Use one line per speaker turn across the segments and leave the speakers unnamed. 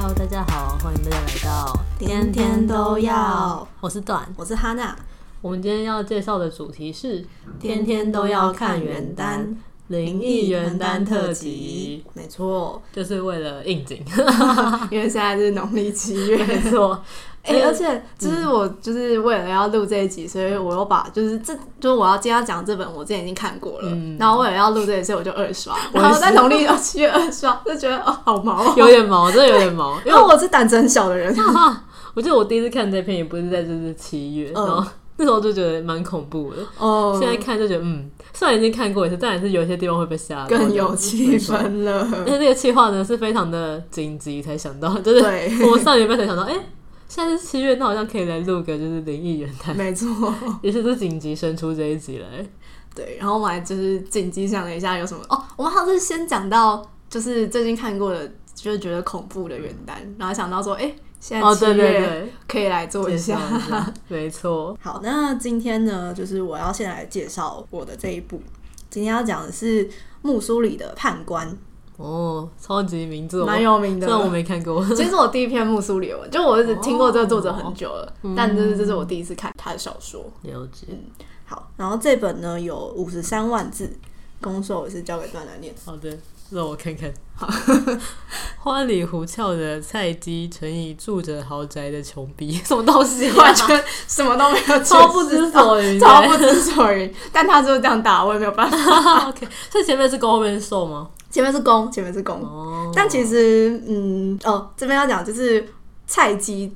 Hello，大家好，欢迎大家来到
天天都要。
我是段，
我是哈娜。
我们今天要介绍的主题是
天天都要看元旦
灵异元旦特辑。
没错，
就是为了应景，
因为现在是农历七月。
没错。
哎、欸，而且就是我就是为了要录这一集，嗯、所以我又把就是这就是我要今天要讲这本，我之前已经看过了。嗯、然后为了要录这一集，我就二刷，然后在农历七月二刷，就觉得哦，好毛，
有点毛，真的有点毛。
因为我 是胆子很小的人。
我记得我第一次看这篇也不是在就是七月，嗯、然后那时候就觉得蛮恐怖的。哦、嗯，现在看就觉得嗯，虽然已经看过一次，但还是有些地方会被吓到，
更有气氛了。
而且这个企划呢是非常的紧急才想到，就是我上礼拜才想到，哎、欸。现在是七月，那好像可以来录个就是灵异元旦，
没错，
也是是紧急生出这一集来。
对，然后我们还就是紧急想了一下有什么哦，我们好像是先讲到就是最近看过的，就是觉得恐怖的元旦，然后想到说，哎、欸，现在七月可以来做一下，
哦、对对对没错。
好，那今天呢，就是我要先来介绍我的这一部，今天要讲的是木苏里的判官。
哦，超级名字，
蛮有名的。
虽然我没看过，
其实我第一篇木苏里文，就我一直听过这个作者很久了，哦、但这是这是我第一次看他的小说。
了解。
嗯，好，然后这本呢有五十三万字，攻受也是交给段来念。
好的，让我看看。好，花里胡俏的菜鸡乘以住着豪宅的穷逼，什么东西、啊？
完全 什么都没有，
超不知所云，
超不知所云。但他就是这样打，我也没有办法。
OK，这前面是攻，后面是受吗？
前面是攻，前面是攻，oh. 但其实，嗯，哦，这边要讲就是菜鸡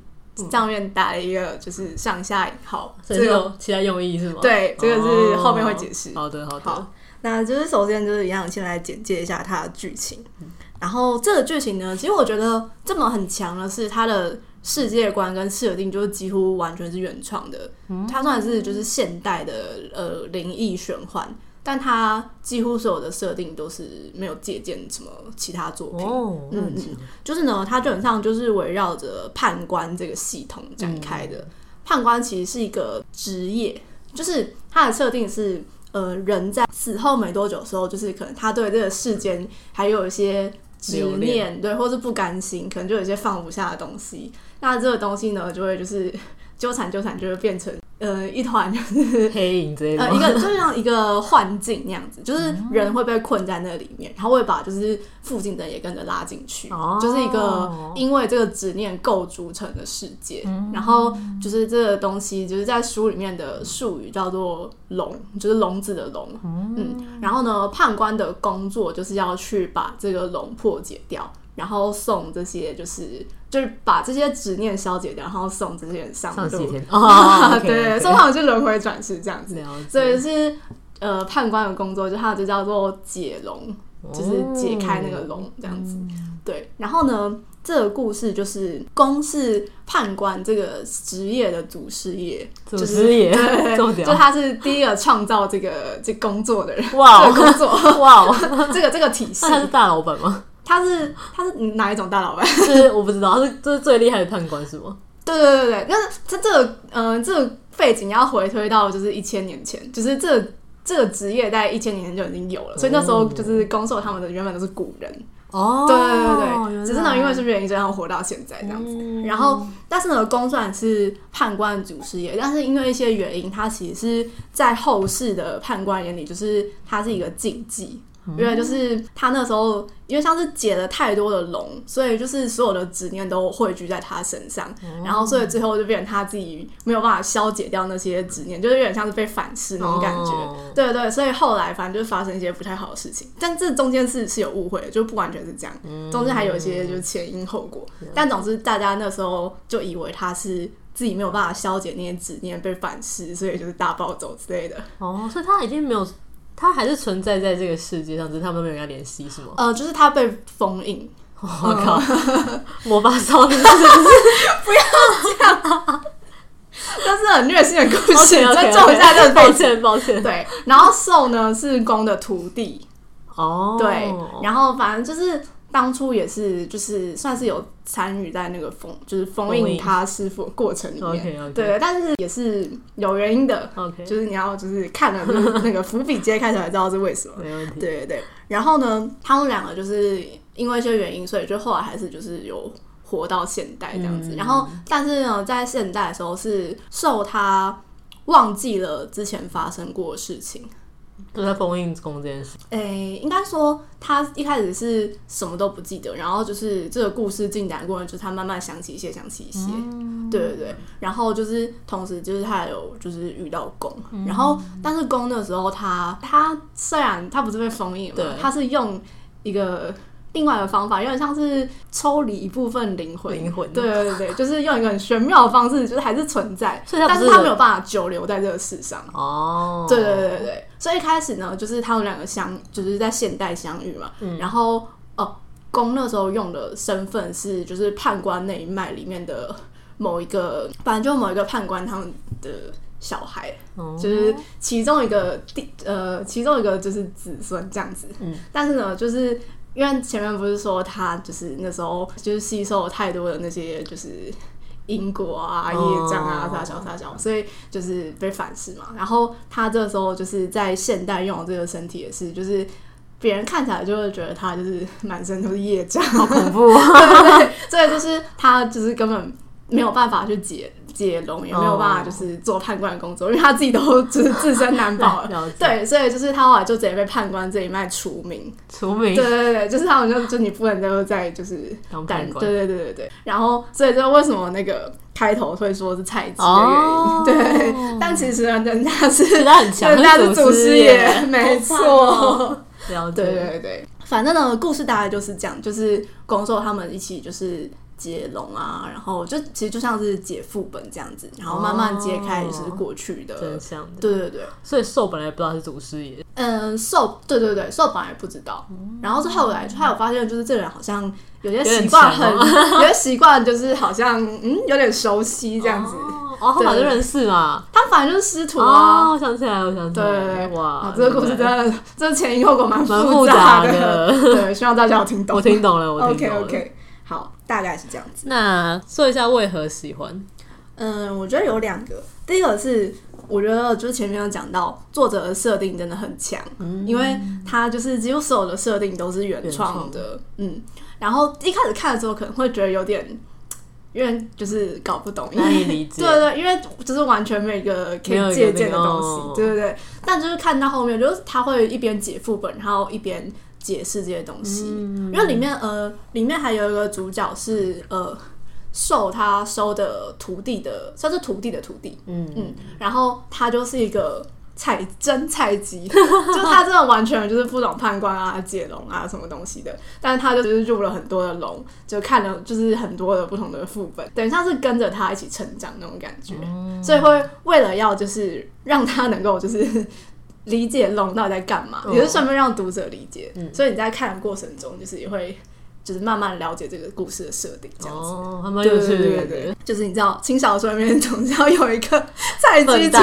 上面打了一个就是上下引
号，这个其他用意是吗？
对，这个是后面会解释。
好的，好的。好，
那就是首先就是一样，先来简介一下它的剧情。嗯、然后这个剧情呢，其实我觉得这么很强的是它的世界观跟设定，就是几乎完全是原创的。嗯、它算是就是现代的呃灵异玄幻。但它几乎所有的设定都是没有借鉴什么其他作品，哦、嗯嗯，就是呢，它基本上就是围绕着判官这个系统展开的。嗯、判官其实是一个职业，就是它的设定是，呃，人在死后没多久的时候，就是可能他对这个世间还有一些执念，对，或是不甘心，可能就有一些放不下的东西。那这个东西呢，就会就是纠缠纠缠，就会变成。呃，一团就是
黑影之类的，
呃，一个就像一个幻境那样子，就是人会被困在那里面，然后会把就是附近的人也跟着拉进去，哦、就是一个因为这个执念构筑成的世界。嗯、然后就是这个东西，就是在书里面的术语叫做“笼”，就是笼子的“笼”。嗯，嗯，然后呢，判官的工作就是要去把这个笼破解掉。然后送这些，就是就是把这些执念消解掉，然后送这些人上路。哦，对，送他们去轮回转世这样子。所以是呃判官的工作，就它就叫做解龙，就是解开那个龙这样子。对，然后呢，这个故事就是公是判官这个职业的祖师爷，
祖师爷，
就他是第一个创造这个这工作的人。哇，工作 哇，这个这个体系，
他是大老板吗？
他是他是哪一种大老板？
是我不知道，他是这是最厉害的判官是吗？
对对对对，但是他这个嗯、呃，这个背景要回推到就是一千年前，就是这个、这个职业在一千年前就已经有了，所以那时候就是攻受他们的原本都是古人哦，对对对对，只是呢因为是原因，这样活到现在这样子。嗯、然后但是呢，公算是判官的祖师爷，但是因为一些原因，他其实是在后世的判官眼里，就是他是一个禁忌。原来就是他那时候，因为像是解了太多的龙，所以就是所有的执念都汇聚在他身上，然后所以最后就变成他自己没有办法消解掉那些执念，就是有点像是被反噬那种感觉。对对对，所以后来反正就发生一些不太好的事情，但这中间是是有误会的，就不完全是这样，中间还有一些就是前因后果。但总之大家那时候就以为他是自己没有办法消解那些执念被反噬，所以就是大暴走之类的。
哦，所以他已经没有。他还是存在在这个世界上，只是他们都没有跟他联系，是吗？
呃，就是他被封印。
我靠，魔法少女，不
要这样，这是很虐心的故事。尊重一下这个，
抱歉，抱歉。
对，然后兽呢是公的徒弟。哦，对，然后反正就是。当初也是，就是算是有参与在那个封，就是封印他师傅过程里面。Okay, okay. 对，但是也是有原因的。Okay. 就是你要就是看了就是那个伏笔揭开才知道是为什么。对对对。然后呢，他们两个就是因为一些原因，所以就后来还是就是有活到现代这样子。嗯、然后，但是呢，在现代的时候是受他忘记了之前发生过的事情。
就在封印宫这件事，
诶、欸，应该说他一开始是什么都不记得，然后就是这个故事进展过程，就是他慢慢想起一些，想起一些，嗯、对对对，然后就是同时就是他有就是遇到宫，嗯、然后但是宫的时候他他虽然他不是被封印嘛，他是用一个。另外一个方法有点像是抽离一部分灵魂，灵魂对对对，就是用一个很玄妙的方式，就是还是存在，是但是他没有办法久留在这个世上。哦，对对对对，所以一开始呢，就是他们两个相，就是在现代相遇嘛。嗯，然后哦，公那时候用的身份是就是判官那一脉里面的某一个，反正就某一个判官他们的小孩，哦、就是其中一个第呃，其中一个就是子孙这样子。嗯，但是呢，就是。因为前面不是说他就是那时候就是吸收了太多的那些就是因果啊、业障啊、啥小啥小，所以就是被反噬嘛。然后他这时候就是在现代用的这个身体也是，就是别人看起来就会觉得他就是满身都是业障，
好恐怖啊！
对对对，所以就是他就是根本没有办法去解。解龙也没有办法，就是做判官的工作，因为他自己都 就是自身难保了。对，所以就是他后来就直接被判官这一脉除名。
除名。
对对对，就是他们就就你不能再再就是当判官。对对对对对。然后，所以就为什么那个开头会说是菜鸡的原因？对，但其实人家是人家很强，人家是祖师爷，没错。对对对，反正呢，故事大概就是这样，就是攻受他们一起就是。接龙啊，然后就其实就像是解副本这样子，然后慢慢揭开就是过去的真相。对对对，
所以受本来也不知道是祖师爷。
嗯，受对对对，受本来也不知道，然后是后来他有发现，就是这人好像有些习惯很，有些 习惯就是好像嗯有点熟悉这样子。
哦，他反正认识嘛，
他反正就是师徒啊。
我想起来，我想起来，对哇，
这个故事真的，这前因后果蛮复杂的。对，希望大家有听懂。
我听懂了，我听懂了。
OK OK。好，大概是这样子。
那说一下为何喜欢？
嗯，我觉得有两个。第一个是，我觉得就是前面有讲到，作者的设定真的很强，嗯、因为他就是几乎所有的设定都是原创的。嗯，然后一开始看的时候可能会觉得有点，因为就是搞不懂，
因为理解。
对，对对，因为就是完全没有一个可以借鉴的东西，对对对。但就是看到后面，就是他会一边解副本，然后一边。解释这些东西，嗯、因为里面呃，里面还有一个主角是呃，受他收的徒弟的，算是徒弟的徒弟，嗯。嗯，然后他就是一个采真采集，就他真的完全就是不懂判官啊、解龙啊什么东西的，但是他就是入了很多的龙，就看了就是很多的不同的副本，等于像是跟着他一起成长那种感觉，嗯、所以会为了要就是让他能够就是。理解龙到底在干嘛，也是顺便让读者理解，嗯、所以你在看的过程中，就是也会就是慢慢了解这个故事的设定，这样子。哦，还蛮有趣的。对对对对，就是你知道，轻小说里面总是要有一个 菜鸡主角。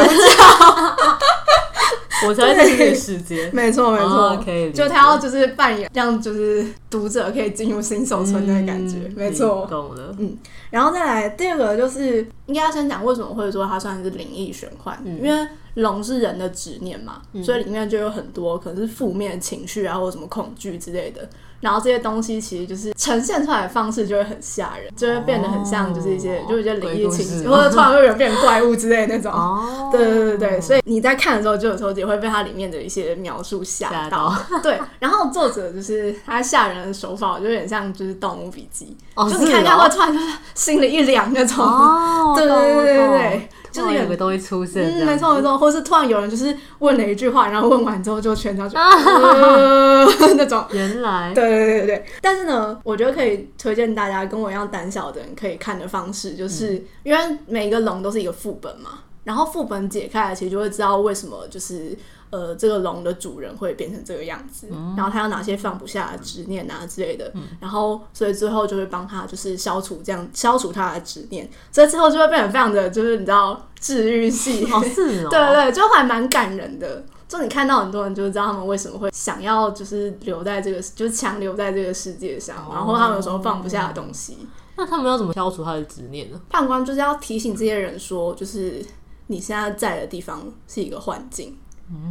我才在这个世界，
没错没错，可以。就他要就是扮演，让就是读者可以进入新手村的感觉，嗯、没错错，
懂了。
嗯，然后再来第二个就是应该要先讲为什么会说它算是灵异玄幻，嗯、因为龙是人的执念嘛，嗯、所以里面就有很多可能是负面情绪啊，或者什么恐惧之类的。然后这些东西其实就是呈现出来的方式就会很吓人，就会变得很像就是一些、哦、就是一些灵异情节，或者突然会有人变成怪物之类的那种。哦，对对对对，所以你在看的时候，就有时候也会被它里面的一些描述吓到。到 对，然后作者就是他吓人的手法，就有点像就是《盗墓笔记》哦，就是你看看会突然就是心里一凉那种。哦，对对对对对。就是有个东西出现，嗯，没错没错，或是突然有人就是问了一句话，然后问完之后就全场就 那种。
原来，
对对对对。但是呢，我觉得可以推荐大家跟我一样胆小的人可以看的方式，就是、嗯、因为每一个龙都是一个副本嘛，然后副本解开了，其实就会知道为什么就是。呃，这个龙的主人会变成这个样子，嗯、然后他有哪些放不下的执念啊之类的，嗯、然后所以最后就会帮他就是消除这样消除他的执念，所以之后就会变得非常的就是你知道治愈系，
哦是哦，
对对对，就还蛮感人的。就你看到很多人就知道他们为什么会想要就是留在这个就是强留在这个世界上，哦、然后他们有时候放不下的东西，
那他们要怎么消除他的执念呢？
判官就是要提醒这些人说，就是你现在在的地方是一个幻境。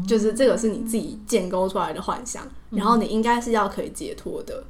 就是这个是你自己建构出来的幻想，然后你应该是要可以解脱的。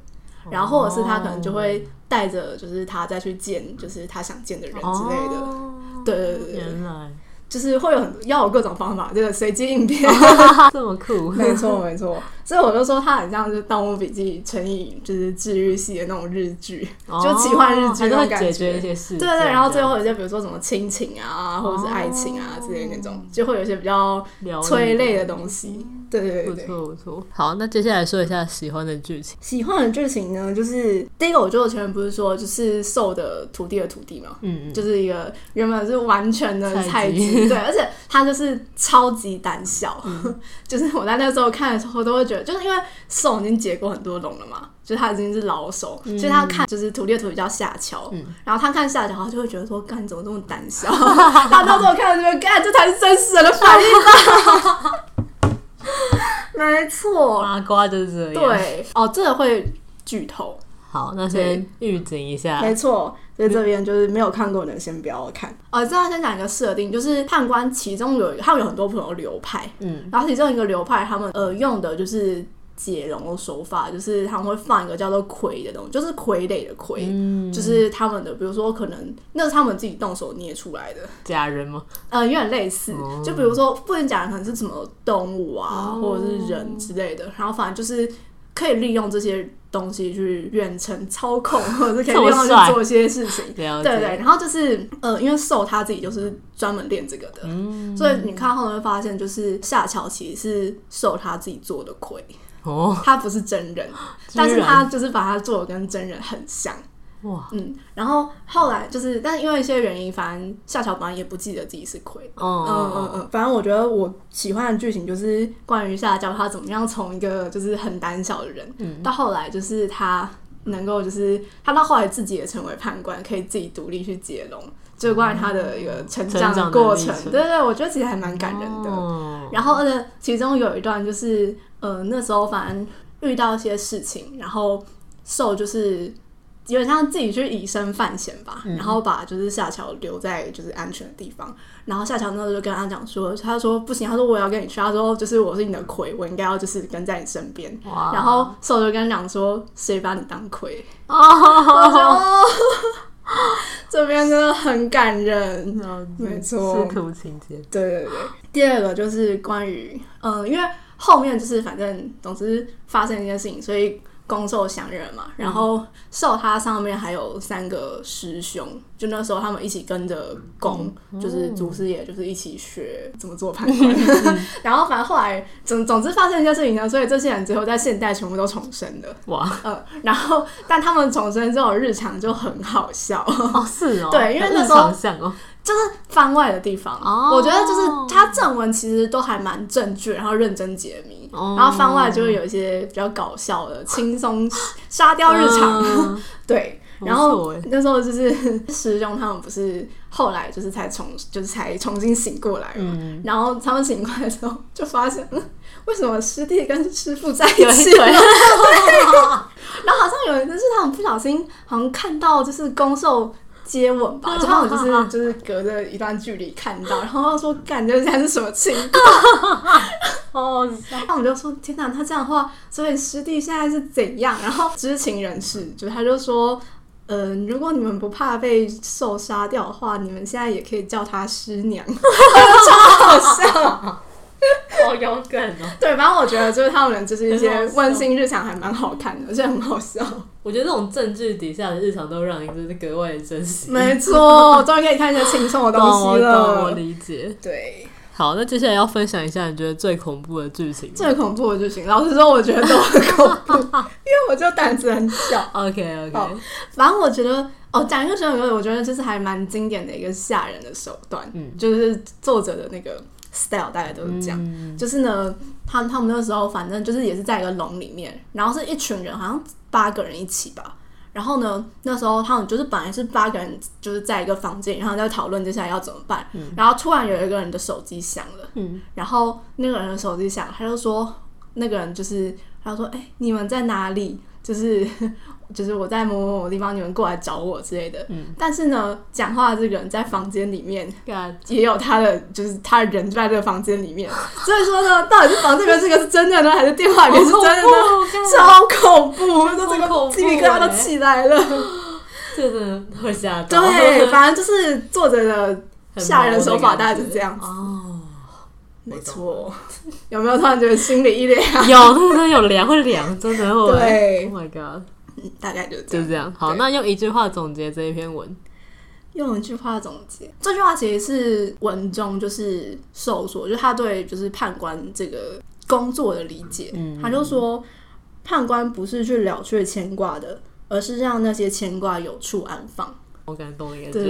然后或者是他可能就会带着，就是他再去见，就是他想见的人之类的。哦、对对对对，
原来。
就是会有很多要有各种方法，就是随机应变，
这么酷，
没错没错。所以我就说它很像是《盗墓笔记》乘以就是治愈系的那种日剧，哦、就奇幻日剧那种感觉。解决一些事。对对对，然后最后有些比如说什么亲情啊，哦、或者是爱情啊之类的那种，就会有一些比较催泪的东西。对对对，
不错不错。好，那接下来说一下喜欢的剧情。
喜欢的剧情呢，就是第一个，我觉得我前面不是说就是受的徒弟的徒弟嘛，嗯嗯，就是一个原本是完全的菜鸡，对，而且他就是超级胆小，嗯、就是我在那个时候看的时候都会觉得，就是因为受已经结过很多龙了嘛，就是他已经是老手，嗯、所以他看就是徒弟的徒弟叫夏桥，嗯、然后他看夏桥，他就会觉得说，干怎么这么胆小？他到时候看了就干，这才是真实人的反应吧。没错，
麻瓜就是这样。
对，哦，这个会剧透。
好，那先预警一下。
没错，在这边就是没有看过的人先不要看。哦，这要先讲一个设定，就是判官其中有他们有很多不同的流派，嗯，然后其中一个流派他们呃用的就是。解龙的手法就是他们会放一个叫做傀的东西，就是傀儡的傀，嗯、就是他们的，比如说可能那是他们自己动手捏出来的
假人吗？
呃，有点类似，哦、就比如说不能假人，可能是什么动物啊，哦、或者是人之类的，然后反正就是可以利用这些东西去远程操控，或者是可以利用去做一些事情，对对对。然后就是呃，因为受他自己就是专门练这个的，嗯、所以你看后面会发现，就是夏桥其实是受他自己做的傀。哦，他不是真人，但是他就是把他做的跟真人很像。哇，嗯，然后后来就是，但是因为一些原因，反正夏桥本来也不记得自己是亏。哦，嗯嗯嗯，反正我觉得我喜欢的剧情就是关于夏桥他怎么样从一个就是很胆小的人，嗯，到后来就是他能够就是他到后来自己也成为判官，可以自己独立去解龙，就是关于他的一个成长的过程。对对对，我觉得其实还蛮感人的。哦，然后而且其中有一段就是。呃，那时候反正遇到一些事情，然后受就是有点像自己去以身犯险吧，嗯、然后把就是夏乔留在就是安全的地方，然后夏乔那时候就跟他讲说，他说不行，他说我要跟你去，他说就是我是你的魁，我应该要就是跟在你身边，哇然后受就跟他讲说，谁把你当魁？哦，这边真的很感人，嗯、没错，
师徒情节，
对对对。第二个就是关于，嗯、呃，因为。后面就是反正总之发生一件事情，所以攻受相认嘛。然后受他上面还有三个师兄，就那时候他们一起跟着攻，嗯、就是祖师爷就是一起学怎么做判官。嗯、然后反正后来总总之发生一件事情呢，所以这些人最后在现代全部都重生了。哇，嗯，然后但他们重生之后日常就很好笑。哦，
是哦，
对，因为那时候就是番外的地方，oh. 我觉得就是它正文其实都还蛮正确，然后认真解谜，oh. 然后番外就会有一些比较搞笑的轻松沙雕日常，uh. 对。然后那时候就是师兄他们不是后来就是才重就是才重新醒过来嘛，嗯、然后他们醒过来的时候就发现，嗯，为什么师弟跟师傅在一起了？然后好像有一次是他们不小心好像看到就是攻受。接吻吧，然后我就是就是隔着一段距离看到，然后说感觉现在是什么情况？哦，然后我们就说天哪，他这样的话，所以师弟现在是怎样？然后知情人士就他就说，嗯、呃，如果你们不怕被受杀掉的话，你们现在也可以叫他师娘，超好笑。
好勇敢哦！
对，反正我觉得就是他们就是一些温馨日常，还蛮好看的，而且很好笑。
我觉得这种政治底下的日常都让你就是格外的珍惜。
没错，终于可以看一些轻松的东西了。
我，我理解。
对，
好，那接下来要分享一下你觉得最恐怖的剧情。
最恐怖的剧情，老实说，我觉得都很恐怖，因为我就胆子很小。
OK OK，
反正我觉得哦，讲一个小故我觉得就是还蛮经典的一个吓人的手段，嗯，就是作者的那个。style 大概都是这样，嗯、就是呢，他们他们那时候反正就是也是在一个笼里面，然后是一群人，好像八个人一起吧。然后呢，那时候他们就是本来是八个人，就是在一个房间，然后在讨论接下来要怎么办。嗯、然后突然有一个人的手机响了，嗯、然后那个人的手机响，他就说那个人就是他就说：“哎、欸，你们在哪里？”就是就是我在某某某地方，你们过来找我之类的。嗯，但是呢，讲话的这个人在房间里面也有他的，就是他的人就在这个房间里面。所以说呢，到底是房间里面这个是真的呢，还是电话里面是真的呢？超恐怖！这个鸡皮疙瘩都起来了，
这个真的会吓到。
对，反正就是作者的吓人手法大概就是这样子。哦，没错。有没有突然觉得心里一凉？
有，真的有凉，会凉，真的会。
对
，Oh my god，
大概就
就这样。好，那用一句话总结这一篇文。
用一句话总结，这句话其实是文中就是受说，就他对就是判官这个工作的理解。嗯，他就说，判官不是去了却牵挂的，而是让那些牵挂有处安放。
我感动一个，
对，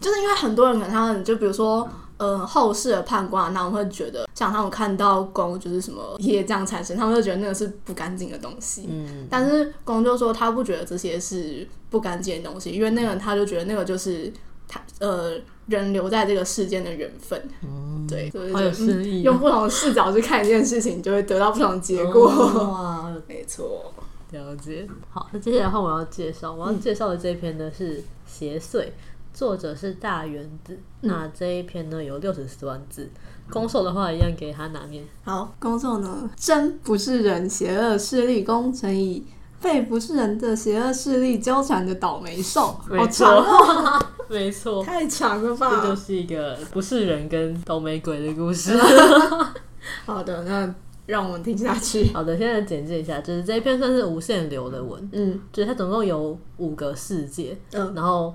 就是因为很多人可能他们就比如说。呃，后世的判官，他们会觉得，像他们看到公就是什么业这样产生，他们就觉得那个是不干净的东西。嗯，但是公就说他不觉得这些是不干净的东西，因为那个人他就觉得那个就是他呃人留在这个世间的缘分。嗯，对，所以就、嗯、用不同的视角去看一件事情，就会得到不同的结果。哦、哇，没错，
了解。好，那接下来的话我要介绍，我要介绍的这篇呢是邪祟。作者是大原子，那这一篇呢有六十四万字。攻受的话一样给他拿捏。
好，攻受呢，真不是人邪恶势力攻，乘以被不是人的邪恶势力纠缠的倒霉兽。
没错，没错，
太长了吧？
这就是一个不是人跟倒霉鬼的故事。
好的，那让我们听下去。
好的，现在简介一下，就是这一篇算是无限流的文，嗯，就是它总共有五个世界，嗯，然后。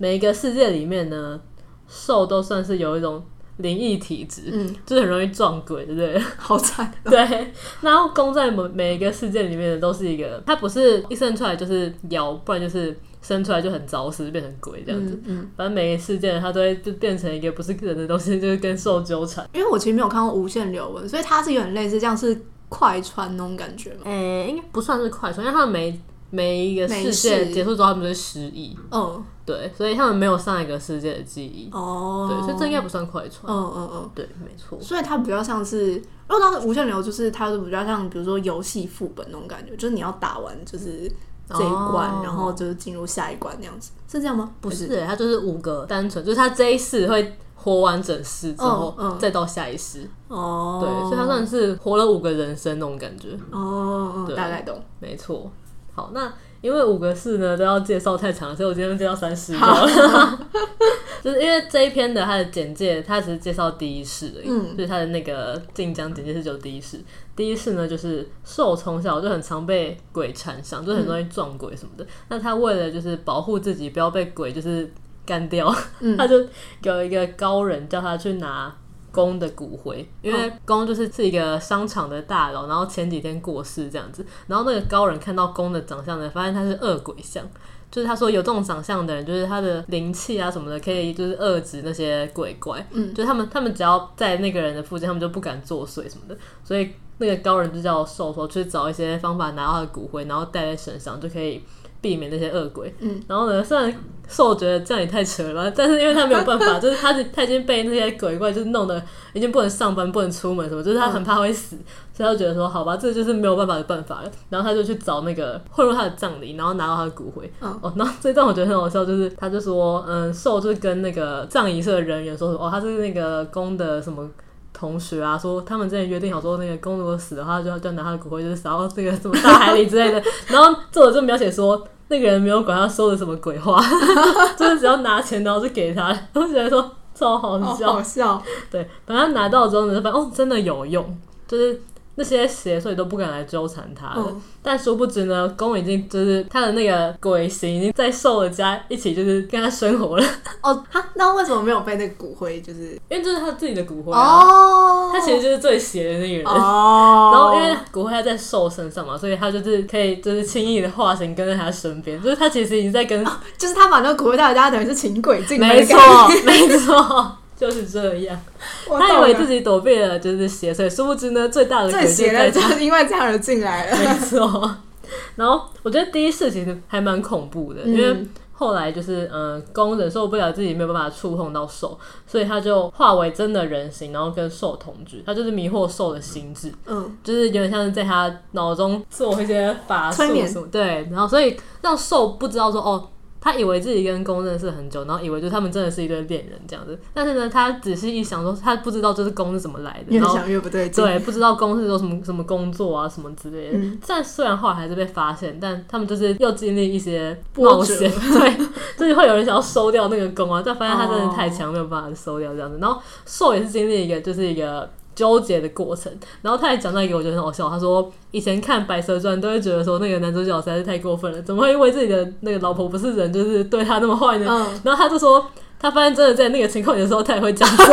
每一个世界里面呢，兽都算是有一种灵异体质，嗯，就是很容易撞鬼，对不对？
好惨。
对，然后攻在每每一个世界里面的都是一个，它不是一生出来就是妖，不然就是生出来就很早死，变成鬼这样子。嗯，嗯，反正每一个世界它都会就变成一个不是人的东西，就是跟兽纠缠。
因为我其实没有看过无限流文，所以它是有点类似，像是快穿那种感觉吗？
诶、欸，应该不算是快穿，因为它每每一个世界结束之后，他们就会失忆。嗯。对，所以他们没有上一个世界的记忆哦。对，所以这应该不算快船。嗯嗯嗯，对，没错。
所以它比较像是，如果当时无限流，就是它是比较像，比如说游戏副本那种感觉，就是你要打完就是这一关，哦、然后就是进入下一关那样子，是这样吗？
不是，是它就是五个单纯，就是它这一世会活完整世之后，嗯嗯、再到下一世。哦，对，所以他算是活了五个人生那种感觉。
哦，对大概懂，
没错。好，那。因为五个事呢都要介绍太长，所以我今天介绍三事。就是因为这一篇的它的简介，它只是介绍第一世而已，嗯、就是它的那个晋江简介是只有第一世。第一世呢，就是受从小就很常被鬼缠上，就很容易撞鬼什么的。嗯、那他为了就是保护自己不要被鬼就是干掉，嗯、他就有一个高人叫他去拿。公的骨灰，因为公就是是一个商场的大佬，然后前几天过世这样子，然后那个高人看到公的长相呢，发现他是恶鬼相，就是他说有这种长相的人，就是他的灵气啊什么的，可以就是遏制那些鬼怪，嗯，就他们他们只要在那个人的附近，他们就不敢作祟什么的，所以那个高人就叫兽头去找一些方法拿到他的骨灰，然后带在身上就可以。避免那些恶鬼，嗯，然后呢，虽然兽觉得这样也太扯了，但是因为他没有办法，就是他他已经被那些鬼怪就是弄得已经不能上班、不能出门什么，就是他很怕会死，嗯、所以他就觉得说好吧，这就是没有办法的办法了。然后他就去找那个混入他的葬礼，然后拿到他的骨灰。嗯、哦，然后这段我觉得很好笑，就是他就说，嗯，兽就是跟那个葬仪社的人员说说，哦，他是那个公的什么同学啊，说他们之前约定好说，那个公如果死的话，就要就要拿他的骨灰，就是撒到这个什么大海里之类的。然后作者就描写说。那个人没有管他说的什么鬼话，就是只要拿钱然后就给他，我觉得说超好笑，
好，好笑。
对，等他拿到之后呢，就发现哦，真的有用，就是。那些邪祟都不敢来纠缠他了，嗯、但殊不知呢，攻已经就是他的那个鬼形已经在兽的家一起，就是跟他生活了。
哦，他那为什么没有被那个骨灰？就是
因为这是他自己的骨灰啊，哦、他其实就是最邪的那个人。哦，然后因为骨灰他在兽身上嘛，所以他就是可以就是轻易的化形跟在他身边，就是他其实已经在跟，哦、
就是他把那个骨灰带回家，等于是请鬼进来。
没错，没错。就是这样，他以为自己躲避了就是邪祟，殊不知呢，最大的鬼就在这，
因为这样而进来了。
没错。然后我觉得第一次其实还蛮恐怖的，嗯、因为后来就是，嗯，攻忍受不了自己没有办法触碰到兽，所以他就化为真的人形，然后跟兽同居。他就是迷惑兽的心智，嗯，就是有点像是在他脑中做一些法术什么，对，然后所以让兽不知道说哦。他以为自己跟攻认识很久，然后以为就他们真的是一对恋人这样子。但是呢，他仔细一想说，他不知道这是攻是怎么来的。
越想越不对劲。
对，不知道攻是做什么什么工作啊，什么之类的。嗯、但虽然后来还是被发现，但他们就是又经历一些冒险，对，就是会有人想要收掉那个攻啊，但发现他真的太强，哦、没有办法收掉这样子。然后兽也是经历一个，就是一个。纠结的过程，然后他还讲到一个我觉得很好笑，他说以前看《白蛇传》都会觉得说那个男主角实在是太过分了，怎么会因为自己的那个老婆不是人，就是对他那么坏呢？嗯、然后他就说他发现真的在那个情况的时候，他也会讲说，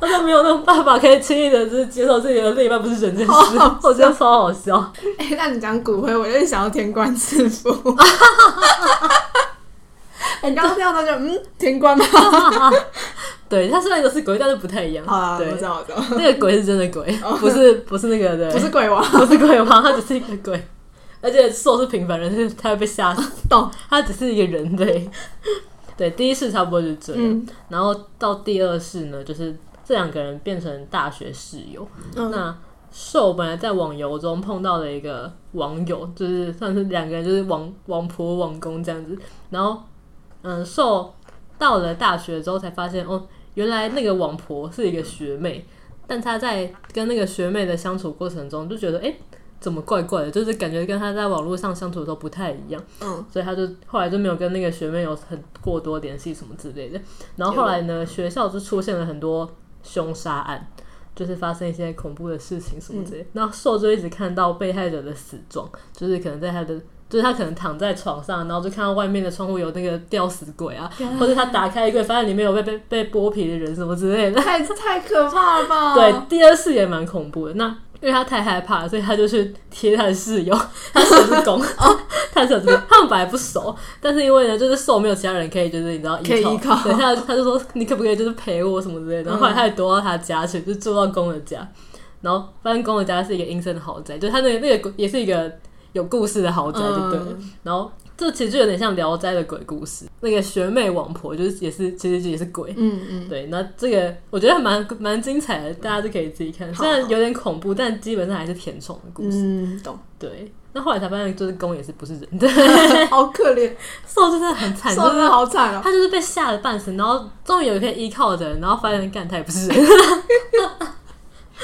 他说没有那种办法可以轻易的就是接受自己的另一半不是人这件事，我觉得超好笑。
哎、欸，那你讲骨灰，我就想要天官赐福。你刚刚听到那就嗯，天官吗？
对，他虽然都是鬼，但是不太一样。
啊，
对，
我知道，我知道。
那个鬼是真的鬼，不是不是那个的，
不是鬼王，
不是鬼王，他只是一个鬼。而且兽是平凡人，就是他会被吓死。懂，他只是一个人类。对，第一世差不多就是这样。嗯、然后到第二世呢，就是这两个人变成大学室友。嗯、那兽本来在网游中碰到了一个网友，就是算是两个人，就是王王婆王公这样子。然后，嗯，受到了大学之后才发现，哦。原来那个网婆是一个学妹，但她在跟那个学妹的相处过程中就觉得，哎、欸，怎么怪怪的？就是感觉跟她在网络上相处的时候不太一样。嗯，所以她就后来就没有跟那个学妹有很过多联系什么之类的。然后后来呢，学校就出现了很多凶杀案，就是发生一些恐怖的事情什么之类的。那受、嗯、就一直看到被害者的死状，就是可能在他的。就是他可能躺在床上，然后就看到外面的窗户有那个吊死鬼啊或者他打开衣柜，发现里面有被被被剥皮的人什么之类的，
太太可怕了吧？
对，第二次也蛮恐怖的。那因为他太害怕了，所以他就去贴他的室友，他室友是攻，他室友是攻，他们本来不熟，但是因为呢，就是瘦没有其他人可以，就是你知道依靠，依靠，对，他他就说你可不可以就是陪我什么之类的，然后后来他也躲到他家去，就住到公的家，然后发现公的家是一个阴森的豪宅，就他那个那个也是一个。有故事的豪宅就对了，嗯、然后这其实就有点像《聊斋》的鬼故事。那个学妹王婆就是也是其实也是鬼，嗯嗯，对。那这个我觉得还蛮蛮精彩的，大家就可以自己看。虽然有点恐怖，但基本上还是甜宠的故事。
嗯，懂。
对。那后来才发现，就是公也是不是人，对，
好可怜，
受真的很惨，
受真的好惨哦。
他就是被吓得半死，然后终于有一天依靠的人，然后发现干他也不是人。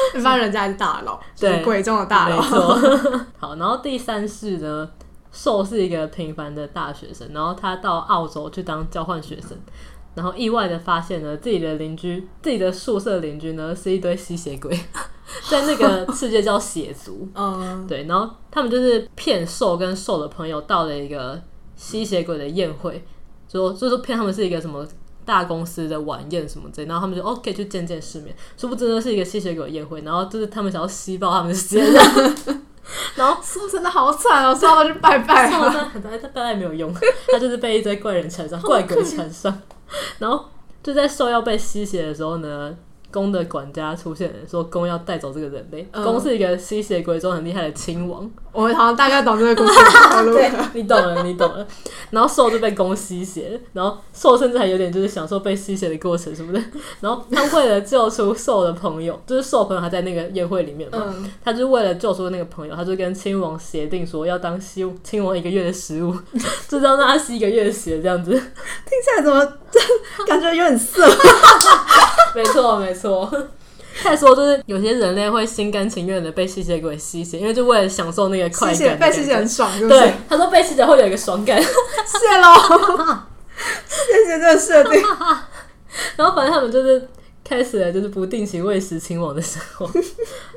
一般人家是大佬，对，鬼中的大佬。
好，然后第三世呢，受是一个平凡的大学生，然后他到澳洲去当交换学生，然后意外的发现呢，自己的邻居，自己的宿舍邻居呢，是一堆吸血鬼，在那个世界叫血族。嗯，对，然后他们就是骗受跟受的朋友到了一个吸血鬼的宴会，就就是骗他们是一个什么。大公司的晚宴什么之类，然后他们就 OK 去见见世面，殊不知呢是一个吸血鬼宴会，然后就是他们想要吸爆他们的血，然后
说真的好惨哦，说到去拜拜，受
他拜拜没有用，他就是被一堆怪人缠上，怪鬼缠上，然后就在受要被吸血的时候呢。攻的管家出现了，说公要带走这个人类。攻、嗯、是一个吸血鬼中很厉害的亲王。
我好像大概懂这个故事。
对，你懂了，你懂了。然后兽就被公吸血，然后兽甚至还有点就是享受被吸血的过程什么的。然后他为了救出兽的朋友，就是兽朋友还在那个宴会里面嘛，嗯、他就为了救出那个朋友，他就跟亲王协定说要当吸亲王一个月的食物，就让他吸一个月的血，这样子。听
起来怎么 感觉有点色？
没错，没错。再说，就是有些人类会心甘情愿的被吸血鬼吸血，因为就为了享受那个快感。
被吸血很爽，是不是？
对，他说被吸血会有一个爽感。谢
喽，谢谢这个设定。
然后反正他们就是开始了，就是不定期喂食亲王的生活。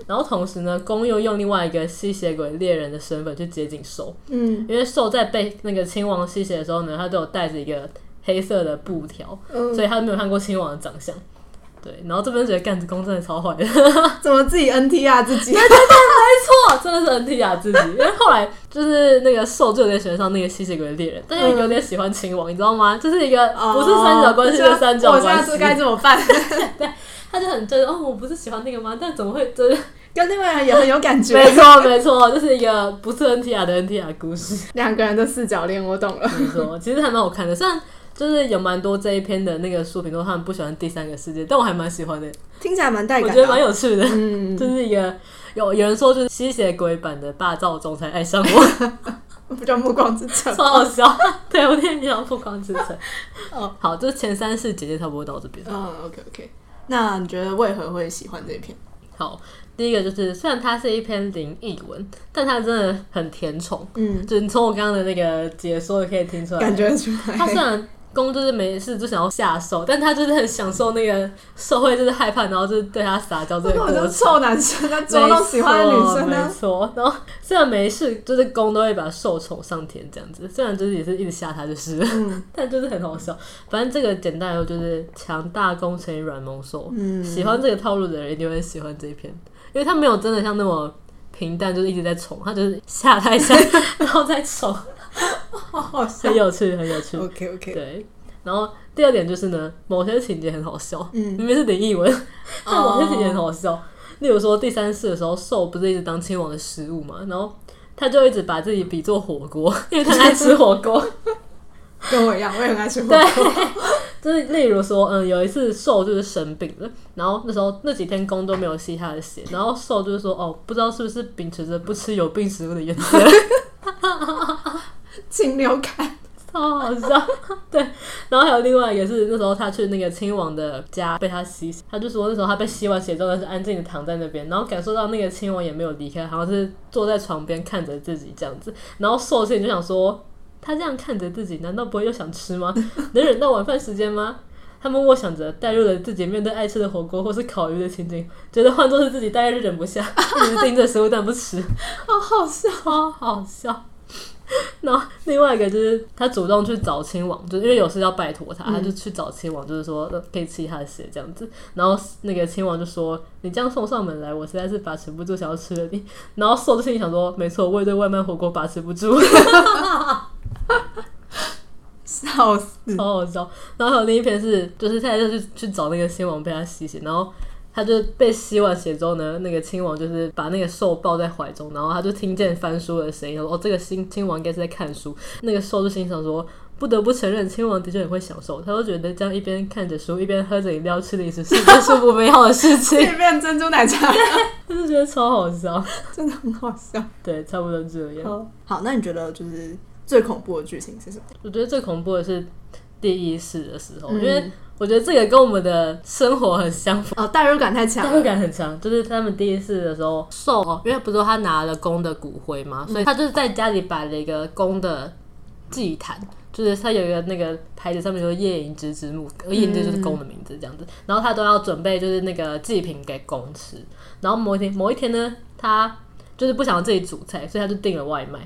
然后同时呢，公又用另外一个吸血鬼猎人的身份去接近兽。嗯，因为兽在被那个亲王吸血的时候呢，他都有带着一个黑色的布条，嗯、所以他没有看过亲王的长相。对，然后这边觉得干子攻真的超坏的，
怎么自己 NTR 自己？
对对对，没错，真的是 NTR 自己。因为后来就是那个受就有点喜欢上那个吸血鬼的猎人，但又有点喜欢亲王，你知道吗？就是一个不是三角关系的三角关系。我现在
该怎么办？
对，他就很觉得哦，我不是喜欢那个吗？但怎么会就是
跟另外人也很有感觉。
没错，没错，就是一个不是 NTR 的 NTR 故事。
两个人的四角恋，我懂了。
没错，其实还蛮好看的。虽然就是有蛮多这一篇的那个书评都他们不喜欢第三个世界，但我还蛮喜欢的。
听起来蛮带感，
我觉得蛮有趣的。嗯，就是一个有有人说就是吸血鬼版的霸道总裁爱上我。
不叫《暮光之城》，
超好笑。对，我念叫《暮光之城》。哦，好，就是前三世姐姐差不多到这边。
嗯，OK OK。那你觉得为何会喜欢这一篇？
好，第一个就是虽然它是一篇灵异文，但它真的很甜宠。嗯，就你从我刚刚的那个解说也可以听出来，
感觉出来。
它虽然。攻就是没事就想要下手，但他就是很享受那个社会就是害怕，然后就是对他撒娇这个过程。
臭男生，他捉弄喜欢的女生呢？
没错。然后虽然没事，就是攻都会把受宠上天这样子。虽然就是也是一直吓他就是，嗯、但就是很好笑。反正这个简单来说就是强大攻乘以软萌兽。嗯，喜欢这个套路的人一定会喜欢这一篇，因为他没有真的像那么平淡，就是一直在宠，他就是吓他一下，然后再宠。好好笑，很有趣，很有趣。
OK OK，
对。然后第二点就是呢，某些情节很好笑，嗯、明明是林异文，但某些情节很好笑。Oh. 例如说第三世的时候，兽不是一直当亲王的食物嘛，然后他就一直把自己比作火锅，因为他爱吃火锅。
跟我一样，我也很爱吃火
锅。就是例如说，嗯，有一次兽就是生病了，然后那时候那几天宫都没有吸他的血，然后兽就是说，哦，不知道是不是秉持着不吃有病食物的原则，
禽流感。
超好笑，对，然后还有另外一个是那时候他去那个亲王的家被他吸，他就说那时候他被吸完血之后，他是安静的躺在那边，然后感受到那个亲王也没有离开，好像是坐在床边看着自己这样子，然后兽性就想说，他这样看着自己，难道不会又想吃吗？能忍到晚饭时间吗？他们默想着，带入了自己面对爱吃的火锅或是烤鱼的情景，觉得换作是自己大概是忍不下，一直盯着食物但不吃，
好好笑，
好好笑。然后另外一个就是他主动去找亲王，就因为有事要拜托他，他就去找亲王，就是说可以吃他的血这样子。然后那个亲王就说：“你这样送上门来，我实在是把持不住，想要吃了你。”然后兽就心里想说：“没错，我也对外卖火锅把持不住。”
笑死，
超好笑。然后还有另一篇是，就是现在就去去找那个亲王被他吸血，然后。他就被吸完血之后呢，那个亲王就是把那个兽抱在怀中，然后他就听见翻书的声音，说：“哦，这个新亲王应该是在看书。”那个兽就心想说：“不得不承认，亲王的确很会享受。”他就觉得这样一边看着书，一边喝着饮料吃零食，是一件舒服美好的事情。
一边珍珠奶茶，
他就觉得超好笑，
真的很好笑。
对，差不多这样。
好，好，那你觉得就是最恐怖的剧情是什么？
我觉得最恐怖的是第一世的时候，嗯、因为。我觉得这个跟我们的生活很相符
哦，代入感太强，
代入感很强。就是他们第一次的时候，受哦，因为不是说他拿了公的骨灰嘛，所以他就是在家里摆了一个公的祭坛，就是他有一个那个牌子上面说“夜影之之墓”，夜影之就是公的名字这样子。然后他都要准备就是那个祭品给公吃。然后某一天，某一天呢，他就是不想自己煮菜，所以他就订了外卖。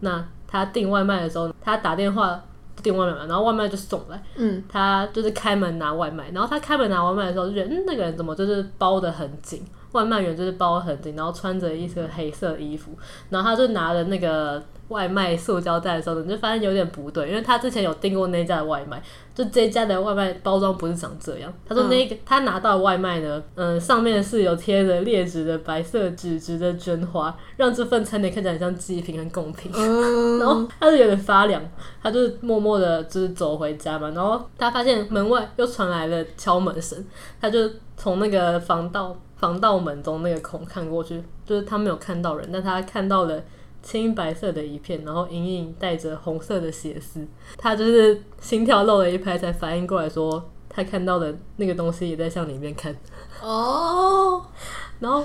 那他订外卖的时候，他打电话。订外卖嘛，然后外卖就送来。嗯，他就是开门拿外卖，然后他开门拿外卖的时候，就觉得嗯，那个人怎么就是包的很紧？外卖员就是包很紧，然后穿着一身黑色衣服，然后他就拿着那个。外卖塑胶袋的时候，你就发现有点不对，因为他之前有订过那家的外卖，就这家的外卖包装不是长这样。他说那个、嗯、他拿到外卖呢，嗯，上面是有贴着劣质的白色纸质的绢花，让这份餐点看起来很像祭品跟贡品。嗯、然后他就有点发凉，他就默默的就是走回家嘛。然后他发现门外又传来了敲门声，他就从那个防盗防盗门中那个孔看过去，就是他没有看到人，但他看到了。青白色的一片，然后隐隐带着红色的血丝，他就是心跳漏了一拍，才反应过来说他看到的那个东西也在向里面看。哦，然后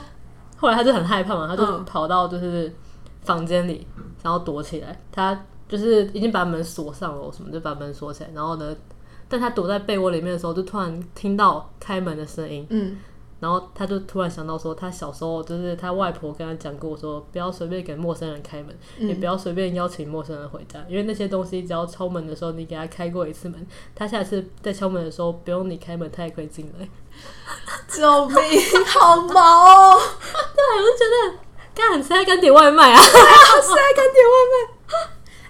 后来他就很害怕嘛，他就跑到就是房间里，然后躲起来。他就是已经把门锁上了，什么就把门锁起来。然后呢，但他躲在被窝里面的时候，就突然听到开门的声音。嗯。然后他就突然想到说，他小时候就是他外婆跟他讲过，说不要随便给陌生人开门，嗯、也不要随便邀请陌生人回家，因为那些东西只要敲门的时候你给他开过一次门，他下次再敲门的时候不用你开门，他也可以进来。
救命！好毛哦！
对，我就觉得，干，谁还敢点外卖啊？
谁还敢点外卖？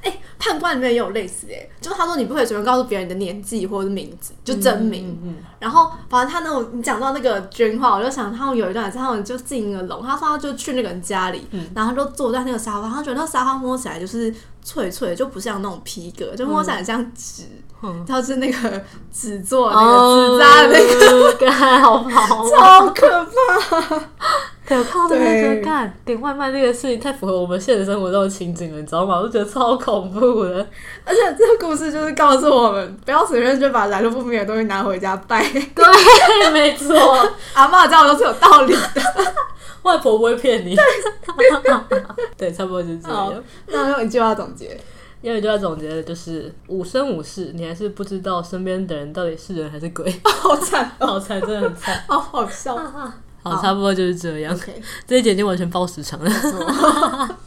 哎、欸，判官里面也有类似哎，就他说你不可以随便告诉别人你的年纪或者是名字，就真名。嗯嗯嗯、然后反正他那种你讲到那个捐话，我就想他们有一段，他们就进了笼，他说他就去那个人家里，嗯、然后他就坐在那个沙发，他觉得那个沙发摸起来就是脆脆的，就不像那种皮革，就摸起来很像纸。嗯它是那个纸做那个纸扎的那个，
好、哦、好跑，
超可怕，
可怕的那个干点外卖那个事情太符合我们现实生活中的情景了，你知道吗？我就觉得超恐怖的。
而且这个故事就是告诉我们，不要随便就把来路不明的东西拿回家拜。
对，没错，
阿嬷这样都是有道理的，
外婆不会骗你。对，差不多就是这样。
那用一句话总结。
因为就要总结的就是五生五世，你还是不知道身边的人到底是人还是鬼，
好惨，
好惨，真的很惨，
好好笑。
好，差不多就是这样。这一集已经完全爆时长了。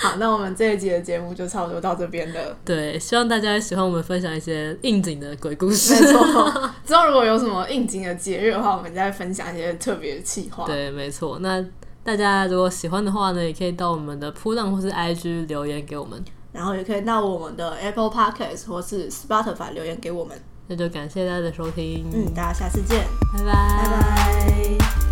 好，那我们这一集的节目就差不多到这边了。
对，希望大家喜欢我们分享一些应景的鬼故事。
没错，之后如果有什么应景的节日的话，我们再分享一些特别的企划。
对，没错。那大家如果喜欢的话呢，也可以到我们的铺浪或是 IG 留言给我们。
然后也可以到我们的 Apple Podcast 或是 Spotify 留言给我们。
那就感谢大家的收听，
嗯，大家下次见，
拜拜，
拜拜。